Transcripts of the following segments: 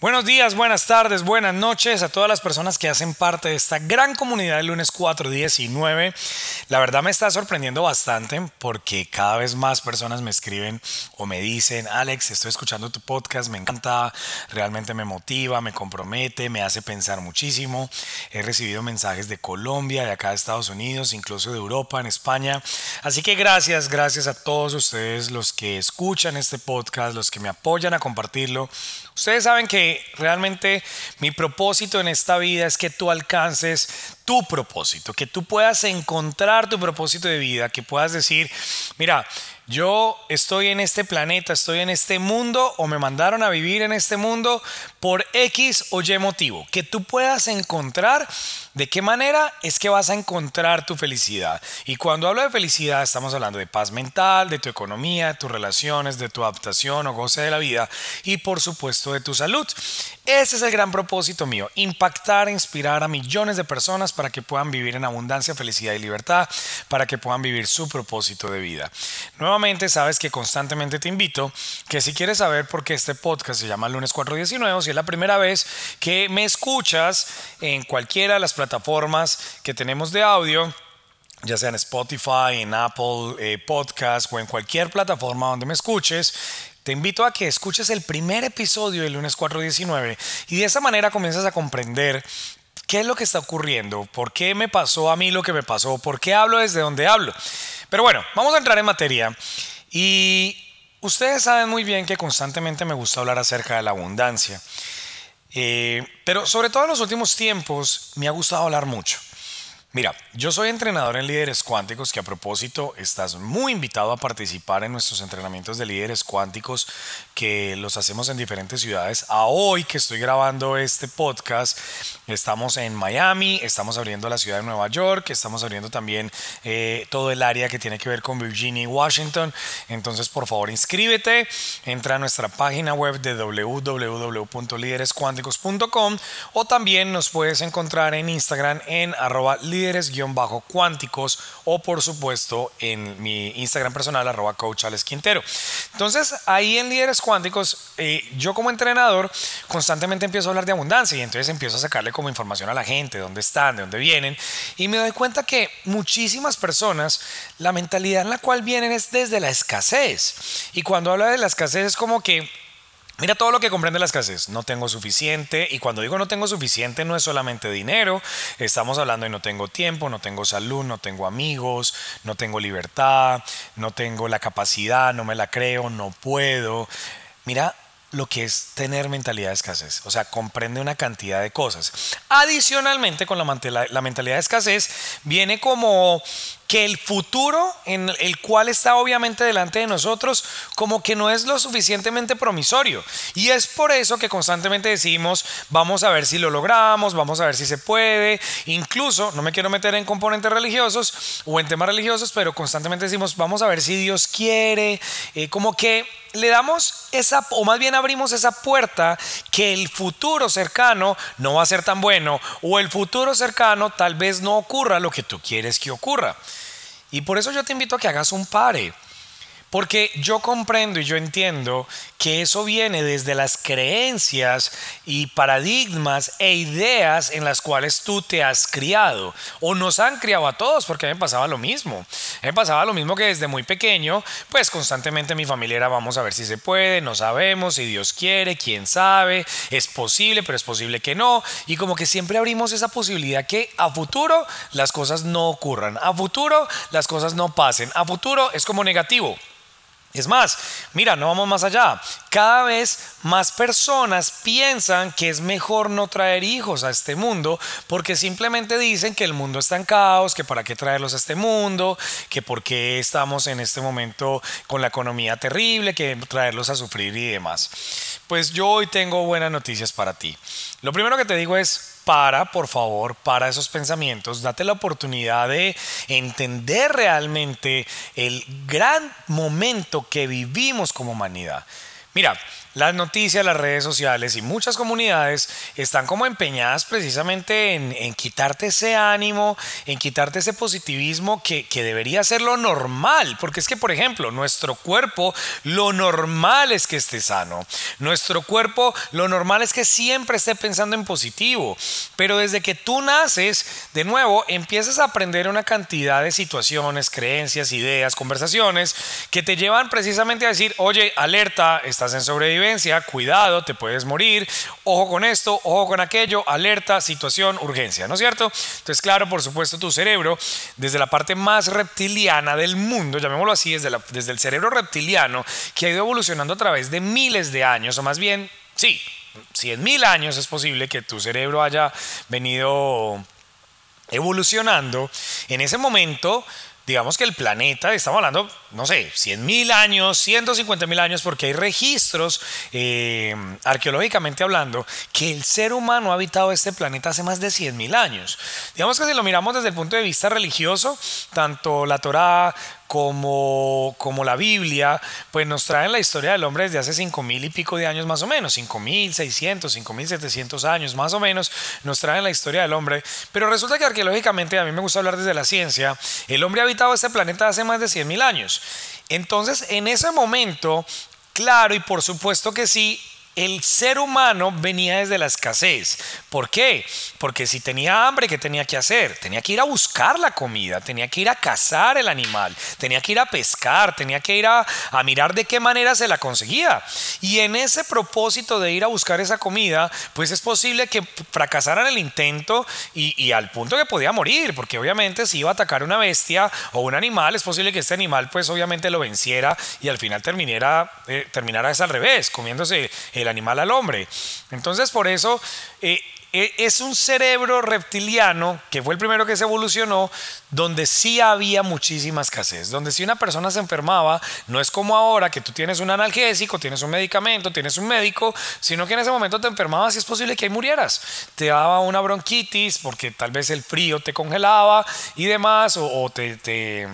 Buenos días, buenas tardes, buenas noches a todas las personas que hacen parte de esta gran comunidad del lunes 419. La verdad me está sorprendiendo bastante porque cada vez más personas me escriben o me dicen, Alex, estoy escuchando tu podcast, me encanta, realmente me motiva, me compromete, me hace pensar muchísimo. He recibido mensajes de Colombia, de acá de Estados Unidos, incluso de Europa, en España. Así que gracias, gracias a todos ustedes los que escuchan este podcast, los que me apoyan a compartirlo. Ustedes saben que realmente mi propósito en esta vida es que tú alcances tu propósito, que tú puedas encontrar tu propósito de vida, que puedas decir, mira, yo estoy en este planeta, estoy en este mundo o me mandaron a vivir en este mundo por X o Y motivo. Que tú puedas encontrar de qué manera es que vas a encontrar tu felicidad. Y cuando hablo de felicidad estamos hablando de paz mental, de tu economía, de tus relaciones, de tu adaptación o goce de la vida y por supuesto de tu salud. Ese es el gran propósito mío, impactar, e inspirar a millones de personas para que puedan vivir en abundancia, felicidad y libertad, para que puedan vivir su propósito de vida. Nuevamente, sabes que constantemente te invito que si quieres saber por qué este podcast se llama Lunes 419, si es la primera vez que me escuchas en cualquiera de las plataformas que tenemos de audio, ya sea en Spotify, en Apple eh, Podcast o en cualquier plataforma donde me escuches, te invito a que escuches el primer episodio del lunes 419 y de esa manera comienzas a comprender qué es lo que está ocurriendo, por qué me pasó a mí lo que me pasó, por qué hablo desde donde hablo. Pero bueno, vamos a entrar en materia y ustedes saben muy bien que constantemente me gusta hablar acerca de la abundancia. Eh, pero sobre todo en los últimos tiempos me ha gustado hablar mucho. Mira, yo soy entrenador en líderes cuánticos, que a propósito estás muy invitado a participar en nuestros entrenamientos de líderes cuánticos que los hacemos en diferentes ciudades. A hoy que estoy grabando este podcast, estamos en Miami, estamos abriendo la ciudad de Nueva York, estamos abriendo también eh, todo el área que tiene que ver con Virginia y Washington. Entonces, por favor, inscríbete, entra a nuestra página web de www.liderescuánticos.com o también nos puedes encontrar en Instagram en arroba líderes-cuánticos o por supuesto en mi Instagram personal arroba coach Quintero. Entonces ahí en líderes cuánticos eh, yo como entrenador constantemente empiezo a hablar de abundancia y entonces empiezo a sacarle como información a la gente, dónde están, de dónde vienen y me doy cuenta que muchísimas personas la mentalidad en la cual vienen es desde la escasez y cuando habla de la escasez es como que Mira todo lo que comprende la escasez. No tengo suficiente. Y cuando digo no tengo suficiente no es solamente dinero. Estamos hablando de no tengo tiempo, no tengo salud, no tengo amigos, no tengo libertad, no tengo la capacidad, no me la creo, no puedo. Mira lo que es tener mentalidad de escasez. O sea, comprende una cantidad de cosas. Adicionalmente, con la, la mentalidad de escasez, viene como que el futuro en el cual está obviamente delante de nosotros como que no es lo suficientemente promisorio. Y es por eso que constantemente decimos, vamos a ver si lo logramos, vamos a ver si se puede. Incluso, no me quiero meter en componentes religiosos o en temas religiosos, pero constantemente decimos, vamos a ver si Dios quiere. Eh, como que le damos esa, o más bien abrimos esa puerta que el futuro cercano no va a ser tan bueno o el futuro cercano tal vez no ocurra lo que tú quieres que ocurra. Y por eso yo te invito a que hagas un pare. Porque yo comprendo y yo entiendo que eso viene desde las creencias y paradigmas e ideas en las cuales tú te has criado o nos han criado a todos, porque a mí me pasaba lo mismo. A mí me pasaba lo mismo que desde muy pequeño, pues constantemente mi familia era vamos a ver si se puede, no sabemos, si Dios quiere, quién sabe, es posible, pero es posible que no. Y como que siempre abrimos esa posibilidad que a futuro las cosas no ocurran, a futuro las cosas no pasen, a futuro es como negativo. Es más, mira, no vamos más allá. Cada vez más personas piensan que es mejor no traer hijos a este mundo porque simplemente dicen que el mundo está en caos, que para qué traerlos a este mundo, que por qué estamos en este momento con la economía terrible, que traerlos a sufrir y demás. Pues yo hoy tengo buenas noticias para ti. Lo primero que te digo es, para, por favor, para esos pensamientos, date la oportunidad de entender realmente el gran momento que vivimos como humanidad. Mira, las noticias, las redes sociales y muchas comunidades están como empeñadas precisamente en, quitarte ese ánimo, en quitarte ese positivismo que, que, debería ser lo normal. Porque es que, por ejemplo, nuestro cuerpo, lo normal es que esté sano. Nuestro cuerpo, lo normal es que siempre esté pensando en positivo. Pero desde que tú naces, de nuevo, empiezas a aprender una cantidad de situaciones, creencias, ideas, conversaciones que te llevan precisamente a decir, oye, alerta, estás en sobrevivencia cuidado, te puedes morir, ojo con esto, ojo con aquello, alerta, situación, urgencia, ¿no es cierto? Entonces, claro, por supuesto, tu cerebro, desde la parte más reptiliana del mundo, llamémoslo así, desde, desde el cerebro reptiliano, que ha ido evolucionando a través de miles de años, o más bien, sí, 100 mil años es posible que tu cerebro haya venido evolucionando, en ese momento digamos que el planeta, estamos hablando, no sé, 100 mil años, 150 mil años, porque hay registros eh, arqueológicamente hablando que el ser humano ha habitado este planeta hace más de 100 mil años. Digamos que si lo miramos desde el punto de vista religioso, tanto la Torá como, como la Biblia, pues nos traen la historia del hombre desde hace cinco mil y pico de años más o menos, cinco mil seiscientos, cinco mil setecientos años más o menos, nos traen la historia del hombre. Pero resulta que arqueológicamente, a mí me gusta hablar desde la ciencia, el hombre ha habitado este planeta hace más de cien mil años. Entonces, en ese momento, claro y por supuesto que sí, el ser humano venía desde la escasez. ¿Por qué? Porque si tenía hambre, ¿qué tenía que hacer? Tenía que ir a buscar la comida, tenía que ir a cazar el animal, tenía que ir a pescar, tenía que ir a, mirar de qué manera se la conseguía. Y en ese propósito de ir a buscar esa comida, pues es posible que fracasaran el intento y, al punto que podía morir, porque obviamente si iba a atacar una bestia o un animal, es posible que este animal pues obviamente lo venciera y al final terminara, eh, terminara es al revés, comiéndose el animal al hombre. Entonces por eso eh, eh, es un cerebro reptiliano, que fue el primero que se evolucionó, donde sí había muchísima escasez, donde si una persona se enfermaba, no es como ahora que tú tienes un analgésico, tienes un medicamento, tienes un médico, sino que en ese momento te enfermabas y es posible que ahí murieras. Te daba una bronquitis porque tal vez el frío te congelaba y demás, o, te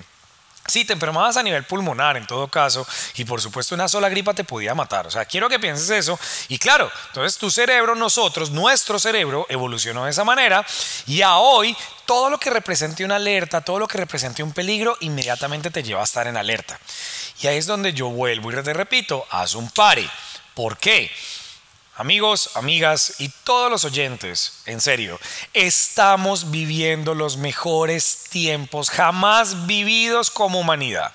Sí, te enfermabas a nivel pulmonar en todo caso y por supuesto una sola gripa te podía matar. O sea, quiero que pienses eso y claro, entonces tu cerebro, nosotros, nuestro cerebro evolucionó de esa manera y a hoy todo lo que represente una alerta, todo lo que represente un peligro, inmediatamente te lleva a estar en alerta. Y ahí es donde yo vuelvo y te repito, haz un pare. ¿Por qué? Amigos, amigas y todos los oyentes, en serio, estamos viviendo los mejores tiempos jamás vividos como humanidad.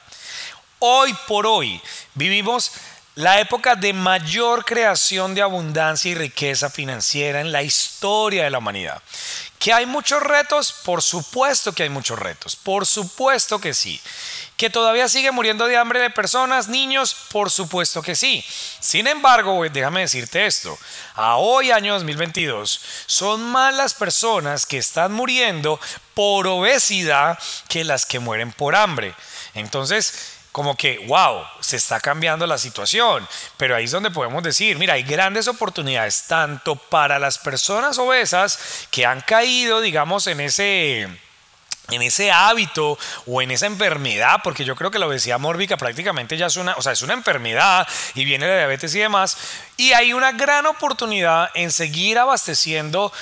Hoy por hoy vivimos la época de mayor creación de abundancia y riqueza financiera en la historia de la humanidad. ¿Que hay muchos retos? Por supuesto que hay muchos retos, por supuesto que sí. ¿Que todavía sigue muriendo de hambre de personas, niños? Por supuesto que sí. Sin embargo, déjame decirte esto, a hoy año 2022 son más las personas que están muriendo por obesidad que las que mueren por hambre. Entonces, como que, wow, se está cambiando la situación. Pero ahí es donde podemos decir, mira, hay grandes oportunidades tanto para las personas obesas que han caído, digamos, en ese en ese hábito o en esa enfermedad, porque yo creo que la obesidad mórbica prácticamente ya es una, o sea, es una enfermedad y viene de diabetes y demás, y hay una gran oportunidad en seguir abasteciendo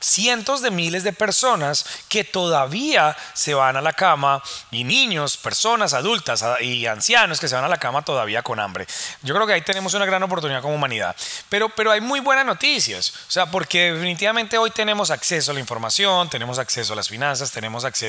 cientos de miles de personas que todavía se van a la cama y niños, personas adultas y ancianos que se van a la cama todavía con hambre. Yo creo que ahí tenemos una gran oportunidad como humanidad. Pero, pero hay muy buenas noticias, o sea, porque definitivamente hoy tenemos acceso a la información, tenemos acceso a las finanzas, tenemos acceso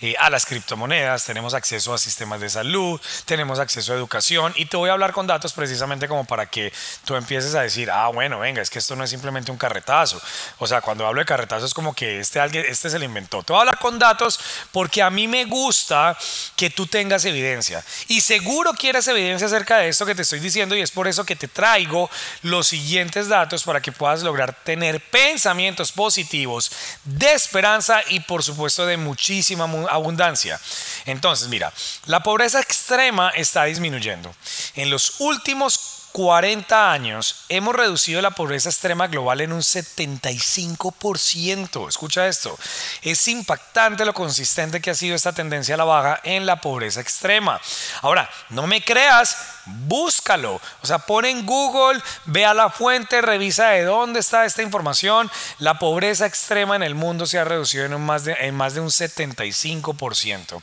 eh, a las criptomonedas, tenemos acceso a sistemas de salud, tenemos acceso a educación y te voy a hablar con datos precisamente como para que tú empieces a decir, ah, bueno, venga, es que esto no es simplemente un carretazo. O sea, cuando hablo de carretazo es como que este, alguien, este se lo inventó. Te voy a hablar con datos porque a mí me gusta que tú tengas evidencia. Y seguro quieres evidencia acerca de esto que te estoy diciendo y es por eso que te traigo los siguientes datos para que puedas lograr tener pensamientos positivos de esperanza y por supuesto de muchísima abundancia. Entonces, mira, la pobreza extrema está disminuyendo. En los últimos 40 años hemos reducido la pobreza extrema global en un 75%. Escucha esto. Es impactante lo consistente que ha sido esta tendencia a la baja en la pobreza extrema. Ahora, no me creas, búscalo. O sea, pon en Google, ve a la fuente, revisa de dónde está esta información. La pobreza extrema en el mundo se ha reducido en, más, de, en más de un 75%.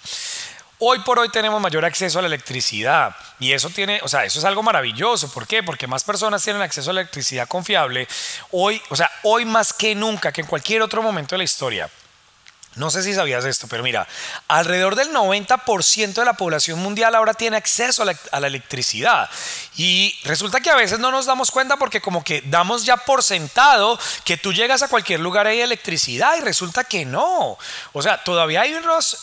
Hoy por hoy tenemos mayor acceso a la electricidad y eso tiene, o sea, eso es algo maravilloso. ¿Por qué? Porque más personas tienen acceso a la electricidad confiable hoy, o sea, hoy más que nunca, que en cualquier otro momento de la historia. No sé si sabías esto, pero mira, alrededor del 90% de la población mundial ahora tiene acceso a la, electricidad. Y resulta que a veces no nos damos cuenta porque como que damos ya por sentado que tú llegas a cualquier lugar y hay electricidad y resulta que no. O sea, todavía hay unos,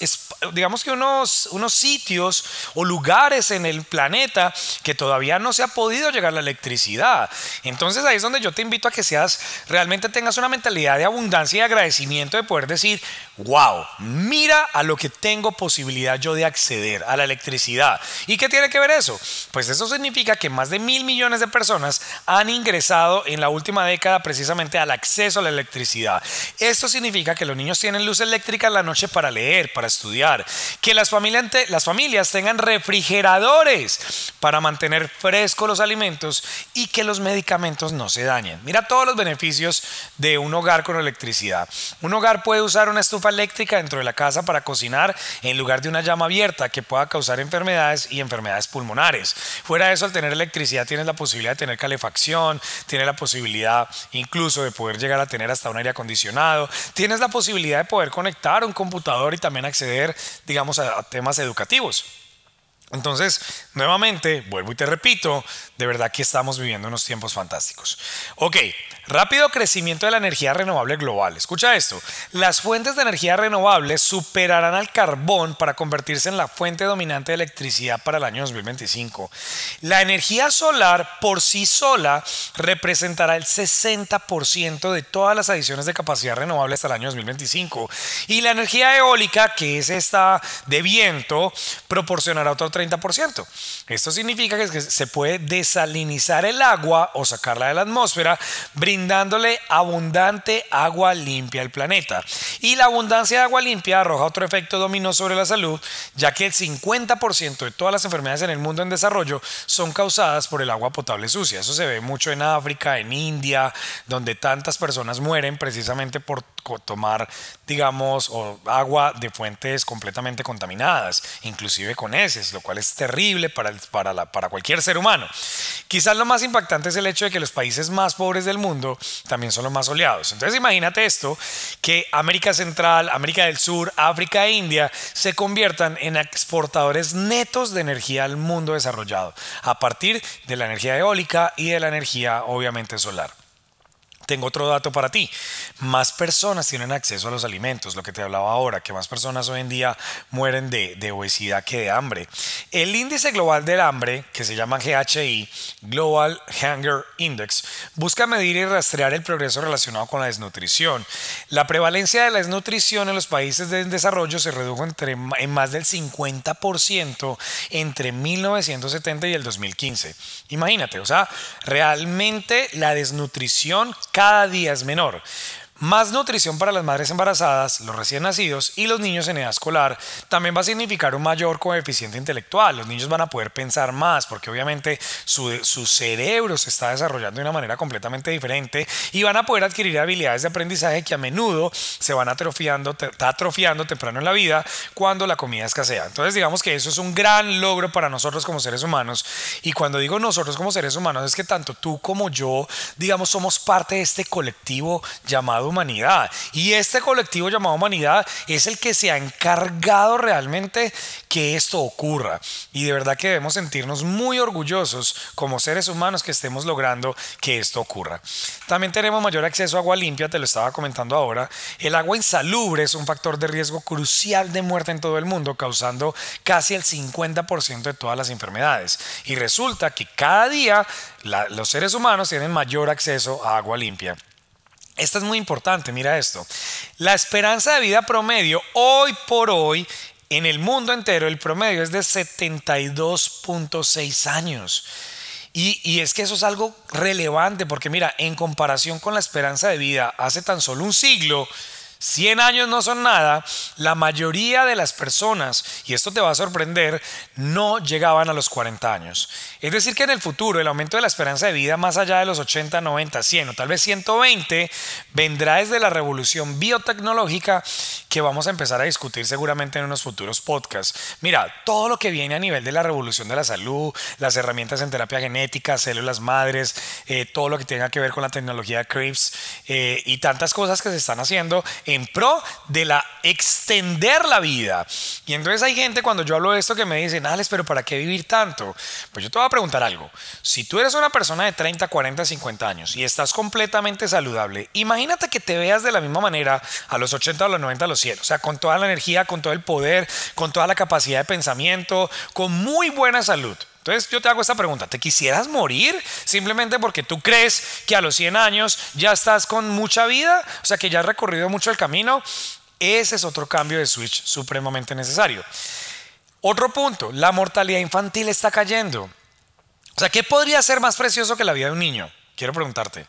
digamos que unos, unos sitios o lugares en el planeta que todavía no se ha podido llegar la electricidad. Entonces ahí es donde yo te invito a que seas, realmente tengas una mentalidad de abundancia y agradecimiento de poder decir, wow, mira a lo que tengo posibilidad yo de acceder a la electricidad. ¿Y qué tiene que ver eso? Pues eso significa que más de mil millones de personas han ingresado en la última década precisamente al acceso a la electricidad. Esto significa que los niños tienen luz eléctrica en la noche para leer, para estudiar, que las familias, las familias tengan refrigeradores para mantener frescos los alimentos y que los medicamentos no se dañen. Mira todos los beneficios de un hogar con electricidad. Un hogar puede usar una estufa eléctrica dentro de la casa para cocinar en lugar de una llama abierta que pueda causar enfermedades y enfermedades pulmonares. Fuera de eso, al tener electricidad tienes la posibilidad de tener calefacción, tienes la posibilidad incluso de poder llegar a tener hasta un aire acondicionado, tienes la posibilidad de poder conectar un computador y también acceder, digamos, a, a temas educativos. Entonces, nuevamente, vuelvo y te repito, de verdad que estamos viviendo unos tiempos fantásticos. Ok, rápido crecimiento de la energía renovable global. Escucha esto, las fuentes de energía renovable superarán al carbón para convertirse en la fuente dominante de electricidad para el año 2025. La energía solar por sí sola representará el 60% de todas las adiciones de capacidad renovable hasta el año 2025. Y la energía eólica, que es esta de viento, proporcionará otro 30%. Esto significa que se puede desalinizar el agua o sacarla de la atmósfera, brindándole abundante agua limpia al planeta. Y la abundancia de agua limpia arroja otro efecto dominó sobre la salud, ya que el 50% de todas las enfermedades en el mundo en desarrollo son causadas por el agua potable sucia. Eso se ve mucho en África, en India, donde tantas personas mueren precisamente por tomar, digamos, agua de fuentes completamente contaminadas, inclusive con heces, lo cual es terrible para, para, para cualquier ser humano. Quizás lo más impactante es el hecho de que los países más pobres del mundo también son los más soleados. Entonces imagínate esto, que América Central, América del Sur, África e India se conviertan en exportadores netos de energía al mundo desarrollado, a partir de la energía eólica y de la energía obviamente solar. Tengo otro dato para ti. Más personas tienen acceso a los alimentos, lo que te hablaba ahora, que más personas hoy en día mueren de, de, obesidad que de hambre. El índice global del hambre, que se llama GHI, Global Hunger Index, busca medir y rastrear el progreso relacionado con la desnutrición. La prevalencia de la desnutrición en los países de desarrollo se redujo entre, en más del 50% entre 1970 y el 2015. Imagínate, o sea, realmente la desnutrición cada día es menor. Más nutrición para las madres embarazadas, los recién nacidos y los niños en edad escolar también va a significar un mayor coeficiente intelectual. Los niños van a poder pensar más porque obviamente su, cerebro se está desarrollando de una manera completamente diferente y van a poder adquirir habilidades de aprendizaje que a menudo se van atrofiando, atrofiando temprano en la vida cuando la comida escasea. Entonces digamos que eso es un gran logro para nosotros como seres humanos y cuando digo nosotros como seres humanos es que tanto tú como yo, digamos, somos parte de este colectivo llamado humanidad. Y este colectivo llamado humanidad es el que se ha encargado realmente que esto ocurra. Y de verdad que debemos sentirnos muy orgullosos como seres humanos que estemos logrando que esto ocurra. También tenemos mayor acceso a agua limpia, te lo estaba comentando ahora. El agua insalubre es un factor de riesgo crucial de muerte en todo el mundo, causando casi el 50% de todas las enfermedades. Y resulta que cada día los seres humanos tienen mayor acceso a agua limpia. Esta es muy importante, mira esto. La esperanza de vida promedio hoy por hoy en el mundo entero, el promedio es de 72.6 años. Y, y, es que eso es algo relevante porque mira, en comparación con la esperanza de vida hace tan solo un siglo, 100 años no son nada, la mayoría de las personas, y esto te va a sorprender, no llegaban a los 40 años. Es decir, que en el futuro el aumento de la esperanza de vida más allá de los 80, 90, 100 o tal vez 120 vendrá desde la revolución biotecnológica que vamos a empezar a discutir seguramente en unos futuros podcasts. Mira, todo lo que viene a nivel de la revolución de la salud, las herramientas en terapia genética, células madres, eh, todo lo que tenga que ver con la tecnología de CRIPS eh, y tantas cosas que se están haciendo en pro de la extender la vida. Y entonces hay gente cuando yo hablo de esto que me dicen, Alex, pero ¿para qué vivir tanto? Pues yo te voy a preguntar algo. Si tú eres una persona de 30, 40, 50 años y estás completamente saludable, imagínate que te veas de la misma manera a los 80, a los 90, a los 100. O sea, con toda la energía, con todo el poder, con toda la capacidad de pensamiento, con muy buena salud. Entonces yo te hago esta pregunta, ¿te quisieras morir simplemente porque tú crees que a los 100 años ya estás con mucha vida? O sea, que ya has recorrido mucho el camino. Ese es otro cambio de switch supremamente necesario. Otro punto, la mortalidad infantil está cayendo. O sea, ¿qué podría ser más precioso que la vida de un niño? Quiero preguntarte.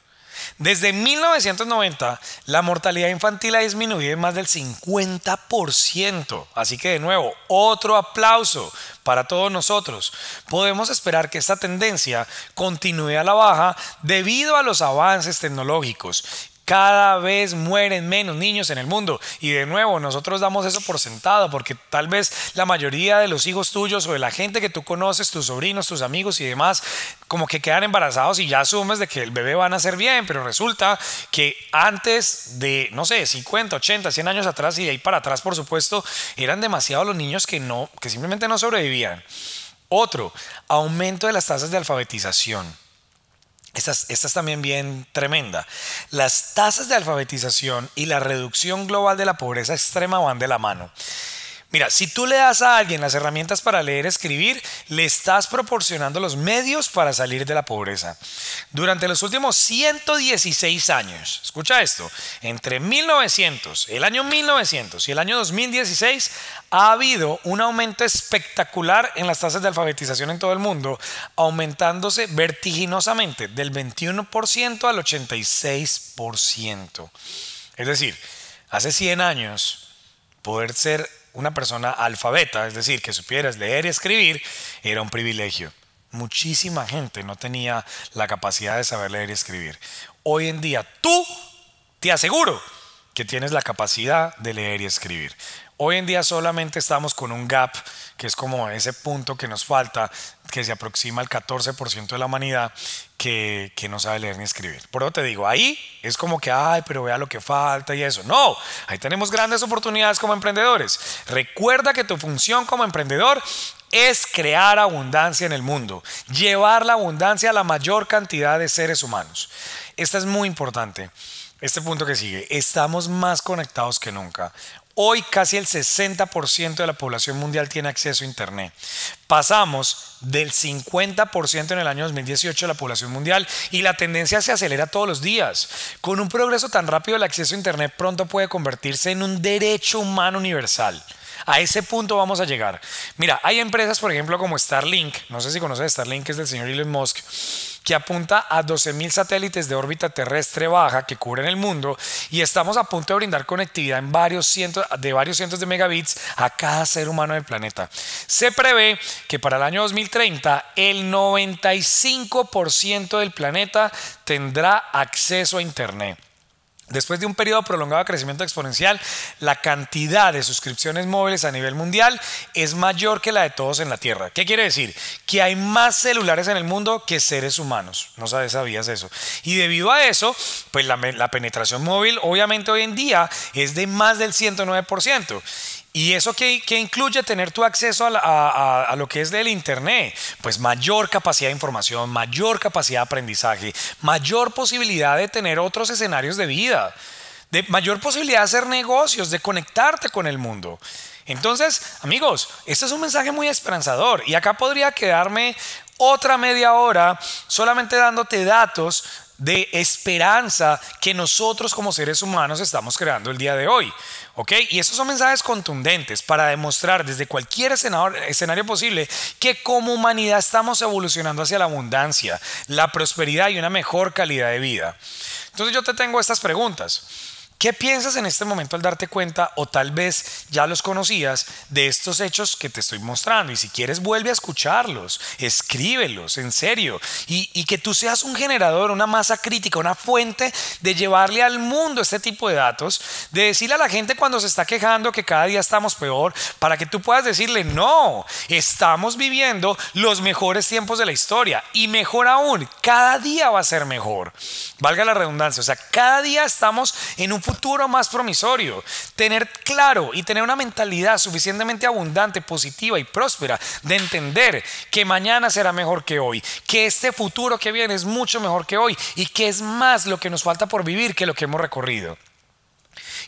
Desde 1990, la mortalidad infantil ha disminuido en más del 50%. Así que de nuevo, otro aplauso para todos nosotros. Podemos esperar que esta tendencia continúe a la baja debido a los avances tecnológicos cada vez mueren menos niños en el mundo. Y de nuevo, nosotros damos eso por sentado, porque tal vez la mayoría de los hijos tuyos o de la gente que tú conoces, tus sobrinos, tus amigos y demás, como que quedan embarazados y ya asumes de que el bebé va a nacer bien, pero resulta que antes de, no sé, 50, 80, 100 años atrás y de ahí para atrás, por supuesto, eran demasiados los niños que no, que simplemente no sobrevivían. Otro, aumento de las tasas de alfabetización. Esta es, también bien tremenda. Las tasas de alfabetización y la reducción global de la pobreza extrema van de la mano. Mira, si tú le das a alguien las herramientas para leer y escribir, le estás proporcionando los medios para salir de la pobreza. Durante los últimos 116 años, escucha esto, entre 1900, el año 1900 y el año 2016 ha habido un aumento espectacular en las tasas de alfabetización en todo el mundo, aumentándose vertiginosamente del 21% al 86%. Es decir, hace 100 años, poder ser una persona alfabeta, es decir, que supieras leer y escribir, era un privilegio. Muchísima gente no tenía la capacidad de saber leer y escribir. Hoy en día tú te aseguro que tienes la capacidad de leer y escribir. Hoy en día solamente estamos con un gap, que es como ese punto que nos falta, que se aproxima al 14% de la humanidad que, no sabe leer ni escribir. Por eso te digo, ahí es como que, ay, pero vea lo que falta y eso. No, ahí tenemos grandes oportunidades como emprendedores. Recuerda que tu función como emprendedor es crear abundancia en el mundo, llevar la abundancia a la mayor cantidad de seres humanos. Esta es muy importante. Este punto que sigue, estamos más conectados que nunca. Hoy casi el 60% de la población mundial tiene acceso a Internet. Pasamos del 50% en el año 2018 de la población mundial y la tendencia se acelera todos los días. Con un progreso tan rápido el acceso a Internet pronto puede convertirse en un derecho humano universal. A ese punto vamos a llegar. Mira, hay empresas, por ejemplo, como Starlink, no sé si conoces Starlink, es del señor Elon Musk, que apunta a 12.000 satélites de órbita terrestre baja que cubren el mundo y estamos a punto de brindar conectividad en varios cientos, de varios cientos de megabits a cada ser humano del planeta. Se prevé que para el año 2030 el 95% del planeta tendrá acceso a Internet. Después de un periodo prolongado de crecimiento exponencial, la cantidad de suscripciones móviles a nivel mundial es mayor que la de todos en la Tierra. ¿Qué quiere decir? Que hay más celulares en el mundo que seres humanos. No sabes, sabías eso. Y debido a eso, pues la, la penetración móvil obviamente hoy en día es de más del 109%. ¿Y eso qué, incluye tener tu acceso a, lo que es del Internet? Pues mayor capacidad de información, mayor capacidad de aprendizaje, mayor posibilidad de tener otros escenarios de vida, de mayor posibilidad de hacer negocios, de conectarte con el mundo. Entonces, amigos, este es un mensaje muy esperanzador y acá podría quedarme otra media hora solamente dándote datos de esperanza que nosotros como seres humanos estamos creando el día de hoy. ¿Ok? Y estos son mensajes contundentes para demostrar desde cualquier escenario posible que como humanidad estamos evolucionando hacia la abundancia, la prosperidad y una mejor calidad de vida. Entonces yo te tengo estas preguntas. ¿Qué piensas en este momento al darte cuenta o tal vez ya los conocías de estos hechos que te estoy mostrando? Y si quieres vuelve a escucharlos, escríbelos, en serio. Y, que tú seas un generador, una masa crítica, una fuente de llevarle al mundo este tipo de datos, de decirle a la gente cuando se está quejando que cada día estamos peor, para que tú puedas decirle, no, estamos viviendo los mejores tiempos de la historia. Y mejor aún, cada día va a ser mejor. Valga la redundancia, o sea, cada día estamos en un futuro más promisorio. Tener claro y tener una mentalidad suficientemente abundante, positiva y próspera de entender que mañana será mejor que hoy, que este futuro que viene es mucho mejor que hoy y que es más lo que nos falta por vivir que lo que hemos recorrido.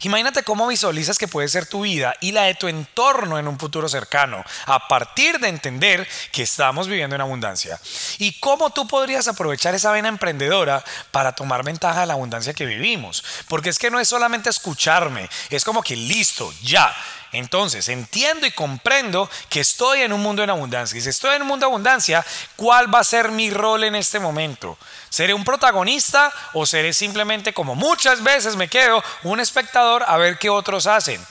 Imagínate cómo visualizas que puede ser tu vida y la de tu entorno en un futuro cercano, a partir de entender que estamos viviendo en abundancia. Y cómo tú podrías aprovechar esa vena emprendedora para tomar ventaja de la abundancia que vivimos. Porque es que no es solamente escucharme, es como que listo, ya entonces, entiendo y comprendo que estoy en un mundo en abundancia. Y si estoy en un mundo de abundancia, ¿cuál va a ser mi rol en este momento? ¿Seré un protagonista o seré simplemente como muchas veces me quedo un espectador a ver qué otros hacen?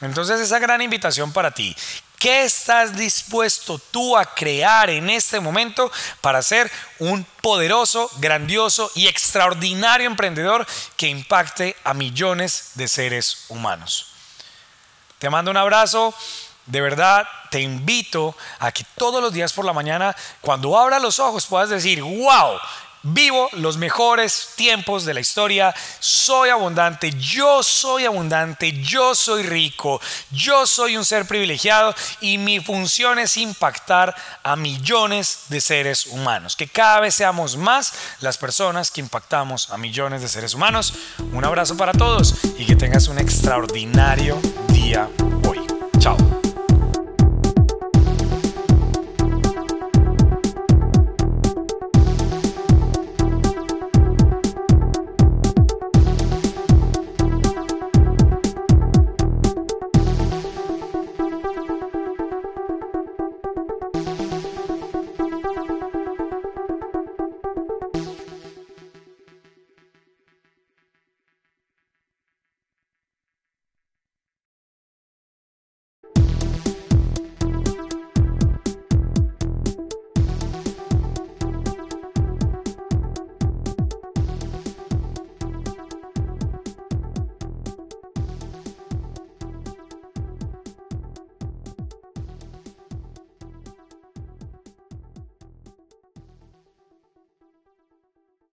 Entonces, esa gran invitación para ti. ¿Qué estás dispuesto tú a crear en este momento para ser un poderoso, grandioso y extraordinario emprendedor que impacte a millones de seres humanos? Te mando un abrazo. De verdad, te invito a que todos los días por la mañana, cuando abras los ojos, puedas decir, wow, vivo los mejores tiempos de la historia, soy abundante, yo soy abundante, yo soy rico, yo soy un ser privilegiado y mi función es impactar a millones de seres humanos. Que cada vez seamos más las personas que impactamos a millones de seres humanos. Un abrazo para todos y que tengas un extraordinario día día hoy. Chao.